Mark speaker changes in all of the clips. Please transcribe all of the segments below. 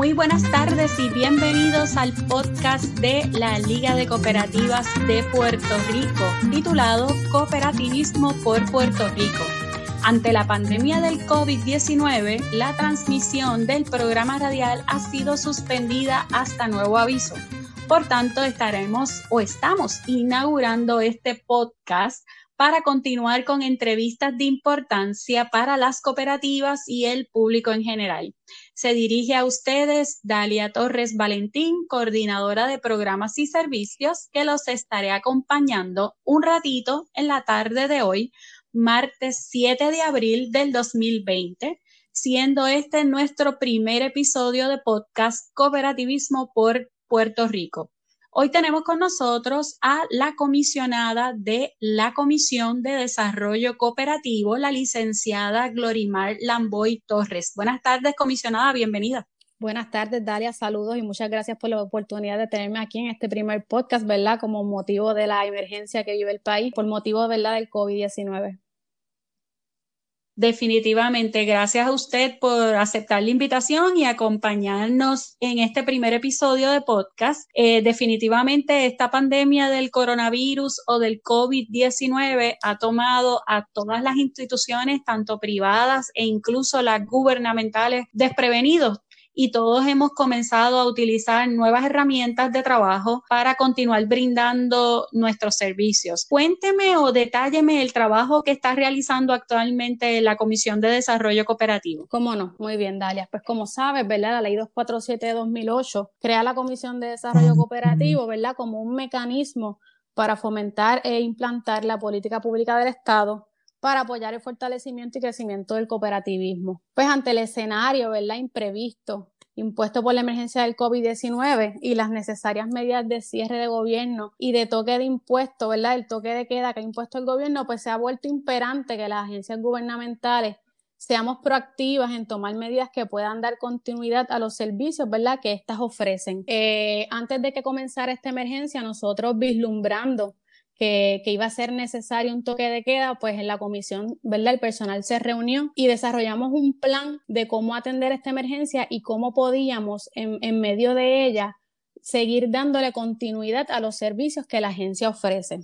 Speaker 1: Muy buenas tardes y bienvenidos al podcast de la Liga de Cooperativas de Puerto Rico, titulado Cooperativismo por Puerto Rico. Ante la pandemia del COVID-19, la transmisión del programa radial ha sido suspendida hasta nuevo aviso. Por tanto, estaremos o estamos inaugurando este podcast para continuar con entrevistas de importancia para las cooperativas y el público en general. Se dirige a ustedes Dalia Torres Valentín, coordinadora de programas y servicios, que los estaré acompañando un ratito en la tarde de hoy, martes 7 de abril del 2020, siendo este nuestro primer episodio de podcast Cooperativismo por Puerto Rico. Hoy tenemos con nosotros a la comisionada de la Comisión de Desarrollo Cooperativo, la licenciada Glorimar Lamboy Torres. Buenas tardes, comisionada, bienvenida.
Speaker 2: Buenas tardes, Dalia, saludos y muchas gracias por la oportunidad de tenerme aquí en este primer podcast, ¿verdad? Como motivo de la emergencia que vive el país, por motivo, ¿verdad?, del COVID-19.
Speaker 1: Definitivamente, gracias a usted por aceptar la invitación y acompañarnos en este primer episodio de podcast. Eh, definitivamente, esta pandemia del coronavirus o del COVID-19 ha tomado a todas las instituciones, tanto privadas e incluso las gubernamentales, desprevenidos y todos hemos comenzado a utilizar nuevas herramientas de trabajo para continuar brindando nuestros servicios. Cuénteme o detálleme el trabajo que está realizando actualmente la Comisión de Desarrollo Cooperativo.
Speaker 2: Cómo no, muy bien, Dalia. Pues como sabes, ¿verdad? La ley 247 de 2008 crea la Comisión de Desarrollo Cooperativo, ¿verdad? Como un mecanismo para fomentar e implantar la política pública del Estado para apoyar el fortalecimiento y crecimiento del cooperativismo. Pues ante el escenario, ¿verdad? Imprevisto, impuesto por la emergencia del COVID-19 y las necesarias medidas de cierre de gobierno y de toque de impuesto, ¿verdad? El toque de queda que ha impuesto el gobierno, pues se ha vuelto imperante que las agencias gubernamentales seamos proactivas en tomar medidas que puedan dar continuidad a los servicios, ¿verdad?, que éstas ofrecen. Eh, antes de que comenzara esta emergencia, nosotros vislumbrando que, iba a ser necesario un toque de queda, pues en la comisión, ¿verdad? El personal se reunió y desarrollamos un plan de cómo atender esta emergencia y cómo podíamos, en, en medio de ella, seguir dándole continuidad a los servicios que la agencia ofrece.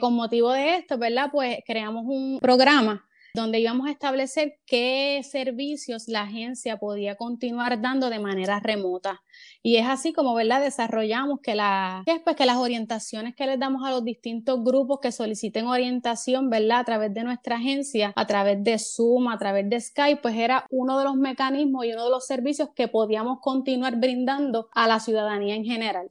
Speaker 2: Con motivo de esto, ¿verdad? Pues creamos un programa donde íbamos a establecer qué servicios la agencia podía continuar dando de manera remota. Y es así como, ¿verdad? Desarrollamos que, la, pues, que las orientaciones que les damos a los distintos grupos que soliciten orientación, ¿verdad? A través de nuestra agencia, a través de Zoom, a través de Skype, pues era uno de los mecanismos y uno de los servicios que podíamos continuar brindando a la ciudadanía en general.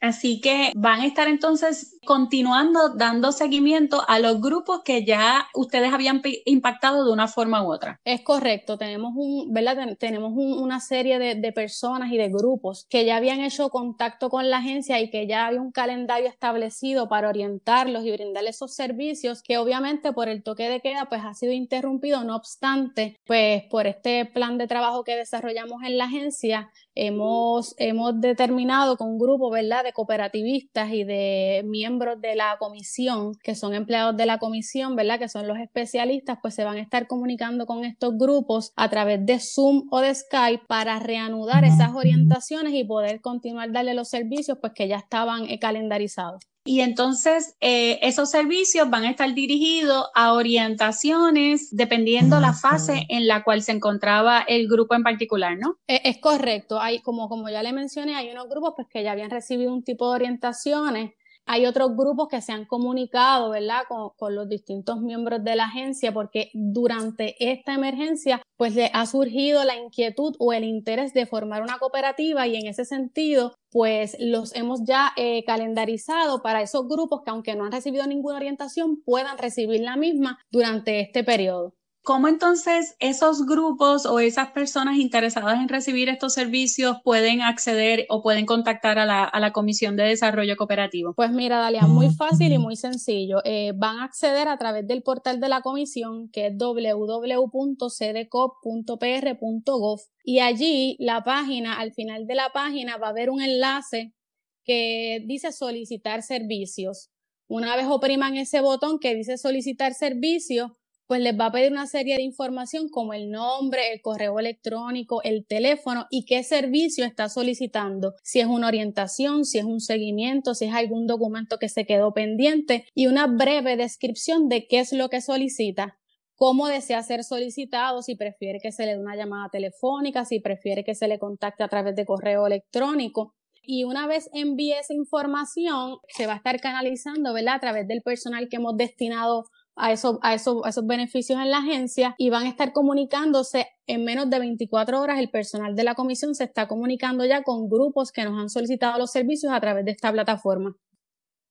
Speaker 1: Así que van a estar entonces continuando dando seguimiento a los grupos que ya ustedes habían impactado de una forma u otra.
Speaker 2: Es correcto, tenemos un, ¿verdad? Tenemos una serie de, personas y de grupos que ya habían hecho contacto con la agencia y que ya había un calendario establecido para orientarlos y brindarles esos servicios que obviamente por el toque de queda pues ha sido interrumpido, no obstante, pues por este plan de trabajo que desarrollamos en la agencia hemos, hemos determinado con un grupo, ¿verdad? De cooperativistas y de miembros de la comisión, que son empleados de la comisión, ¿verdad? Que son los especialistas, pues se van a estar comunicando con estos grupos a través de Zoom o de Skype para reanudar esas orientaciones y poder continuar darle los servicios, pues que ya estaban eh, calendarizados.
Speaker 1: Y entonces eh, esos servicios van a estar dirigidos a orientaciones dependiendo la fase en la cual se encontraba el grupo en particular, ¿no?
Speaker 2: Es, es correcto. Hay, como, como ya le mencioné, hay unos grupos pues, que ya habían recibido un tipo de orientaciones hay otros grupos que se han comunicado, ¿verdad?, con, los distintos miembros de la agencia, porque durante esta emergencia, pues le ha surgido la inquietud o el interés de formar una cooperativa y en ese sentido, pues los hemos ya eh, calendarizado para esos grupos que aunque no han recibido ninguna orientación, puedan recibir la misma durante este periodo.
Speaker 1: ¿Cómo entonces esos grupos o esas personas interesadas en recibir estos servicios pueden acceder o pueden contactar a la, Comisión de Desarrollo Cooperativo?
Speaker 2: Pues mira, Dalia, muy fácil y muy sencillo. Eh, van a acceder a través del portal de la comisión que es www.cdcop.pr.gov y allí la página, al final de la página va a haber un enlace que dice solicitar servicios. Una vez opriman ese botón que dice solicitar servicios, pues les va a pedir una serie de información como el nombre, el correo electrónico, el teléfono y qué servicio está solicitando. Si es una orientación, si es un seguimiento, si es algún documento que se quedó pendiente y una breve descripción de qué es lo que solicita cómo desea ser solicitado, si prefiere que se le dé una llamada telefónica, si prefiere que se le contacte a través de correo electrónico. Y una vez envíe esa información, se va a estar canalizando, ¿verdad? A través del personal que hemos destinado a, eso, a, eso, a esos beneficios en la agencia y van a estar comunicándose en menos de 24 horas. El personal de la comisión se está comunicando ya con grupos que nos han solicitado los servicios a través de esta plataforma.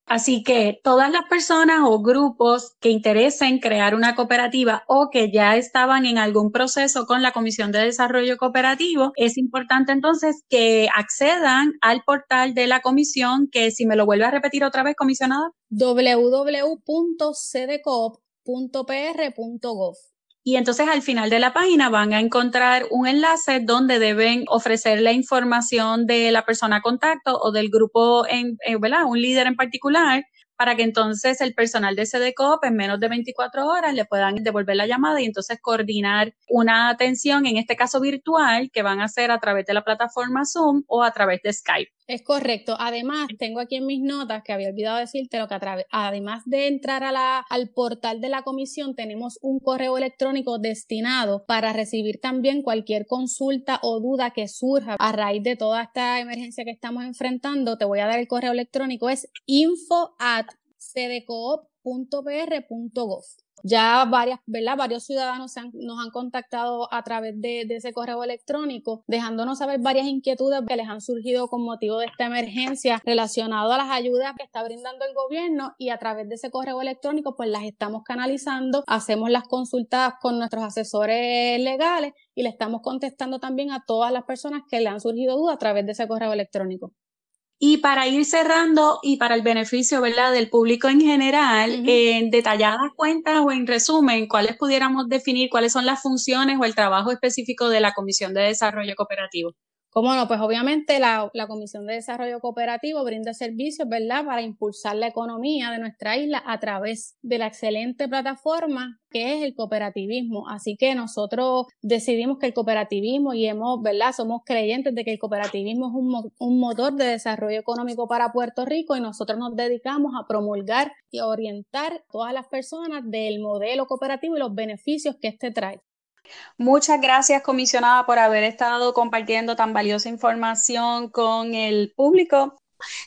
Speaker 1: Así que todas las personas o grupos que interesen crear una cooperativa o que ya estaban en algún proceso con la Comisión de Desarrollo Cooperativo, es importante entonces que accedan al portal de la comisión, que si me lo vuelve a repetir otra vez, comisionada.
Speaker 2: www.cdcoop.pr.gov.
Speaker 1: Y entonces al final de la página van a encontrar un enlace donde deben ofrecer la información de la persona contacto o del grupo, en, eh. Un líder en particular para que entonces el personal de CDCOP en menos de 24 horas le puedan devolver la llamada y entonces coordinar una atención, en este caso virtual, que van a hacer a través de la plataforma Zoom o a través de Skype.
Speaker 2: Es correcto. Además, tengo aquí en mis notas que había olvidado decirte lo que además de entrar a la, al portal de la comisión, tenemos un correo electrónico destinado para recibir también cualquier consulta o duda que surja a raíz de toda esta emergencia que estamos enfrentando. Te voy a dar el correo electrónico, es info at cdcoop.pr.gov. Ya varias, ¿verdad? varios ciudadanos nos han contactado a través de, ese correo electrónico, dejándonos saber varias inquietudes que les han surgido con motivo de esta emergencia relacionado a las ayudas que está brindando el gobierno y a través de ese correo electrónico pues las estamos canalizando, hacemos las consultas con nuestros asesores legales y le estamos contestando también a todas las personas que le han surgido dudas a través de ese correo electrónico.
Speaker 1: Y para ir cerrando y para el beneficio ¿verdad? del público en general, en detalladas cuentas o en resumen, ¿cuáles pudiéramos definir cuáles son las funciones o el trabajo específico de la Comisión de Desarrollo Cooperativo?
Speaker 2: ¿Cómo no? Pues obviamente la, Comisión de Desarrollo Cooperativo brinda servicios, ¿verdad?, para impulsar la economía de nuestra isla a través de la excelente plataforma que es el cooperativismo. Así que nosotros decidimos que el cooperativismo y hemos, ¿verdad?, somos creyentes de que el cooperativismo es un, motor de desarrollo económico para Puerto Rico y nosotros nos dedicamos a promulgar y orientar a todas las personas del modelo cooperativo y los beneficios que éste trae.
Speaker 1: Muchas gracias, comisionada, por haber estado compartiendo tan valiosa información con el público.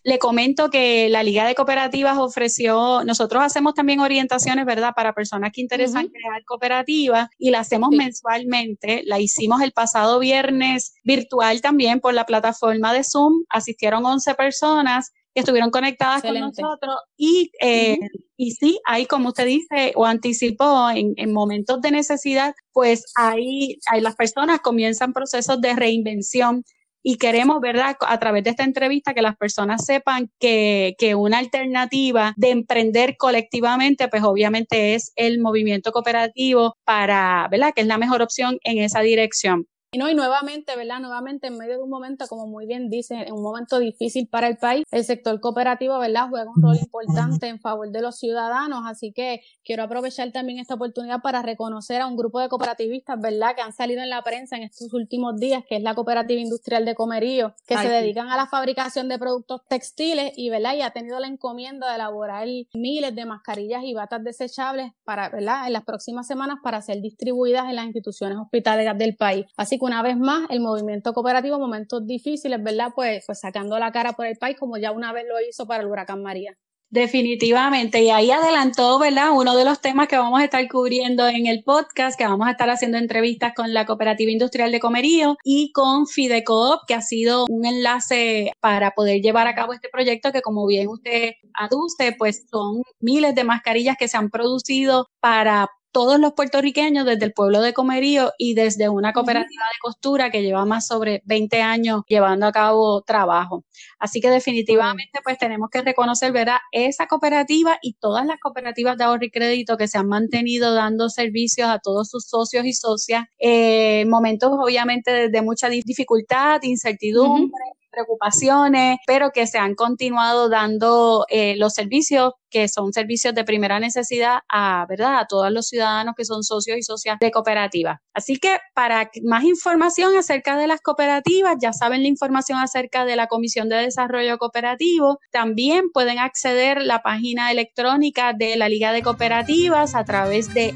Speaker 1: Le comento que la Liga de Cooperativas ofreció, nosotros hacemos también orientaciones, ¿verdad?, para personas que interesan crear cooperativas y la hacemos mensualmente. La hicimos el pasado viernes virtual también por la plataforma de Zoom. Asistieron 11 personas que estuvieron conectadas con nosotros y, eh, y sí, ahí como usted dice o anticipó, en, en momentos de necesidad, pues ahí, ahí las personas comienzan procesos de reinvención y queremos, ¿verdad?, a través de esta entrevista que las personas sepan que, que, una alternativa de emprender colectivamente, pues obviamente es el movimiento cooperativo para, ¿verdad?, que es la mejor opción en esa dirección.
Speaker 2: Y no, y nuevamente, ¿verdad? Nuevamente, en medio de un momento, como muy bien dice, en un momento difícil para el país, el sector cooperativo, ¿verdad? Juega un rol importante en favor de los ciudadanos, así que quiero aprovechar también esta oportunidad para reconocer a un grupo de cooperativistas, ¿verdad? Que han salido en la prensa en estos últimos días, que es la Cooperativa Industrial de Comerío, que se dedican a la fabricación de productos textiles y, ¿verdad? Y ha tenido la encomienda de elaborar miles de mascarillas y batas desechables para, ¿verdad? En las próximas semanas para ser distribuidas en las instituciones hospitalarias del país. Así que una vez más, el movimiento cooperativo, momentos difíciles, ¿verdad? Pues, pues sacando la cara por el país, como ya una vez lo hizo para el huracán María.
Speaker 1: Definitivamente, y ahí adelantó, ¿verdad? Uno de los temas que vamos a estar cubriendo en el podcast, que vamos a estar haciendo entrevistas con la Cooperativa Industrial de Comerío y con Fidecoop, que ha sido un enlace para poder llevar a cabo este proyecto que, como bien usted aduce, pues son miles de mascarillas que se han producido para todos los puertorriqueños desde el pueblo de Comerío y desde una cooperativa de costura que lleva más sobre 20 años llevando a cabo trabajo. Así que definitivamente pues tenemos que reconocer, ¿verdad? Esa cooperativa y todas las cooperativas de ahorro y crédito que se han mantenido dando servicios a todos sus socios y socias, eh, momentos obviamente de, mucha dificultad, incertidumbre. preocupaciones, pero que se han continuado dando eh, los servicios que son servicios de primera necesidad a, ¿verdad? a todos los ciudadanos que son socios y socias de cooperativas. Así que para más información acerca de las cooperativas, ya saben la información acerca de la Comisión de Desarrollo Cooperativo, también pueden acceder a la página electrónica de la Liga de Cooperativas a través de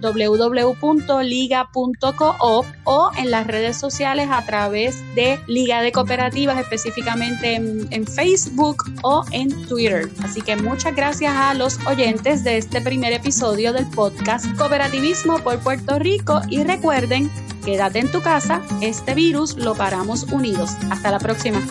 Speaker 1: www.liga.coop o en las redes sociales a través de Liga de Cooperativas, específicamente en, en Facebook o en Twitter. Así que muchas gracias gracias a los oyentes de este primer episodio del podcast Cooperativismo por Puerto Rico y recuerden, quédate en tu casa, este virus lo paramos unidos. Hasta la próxima.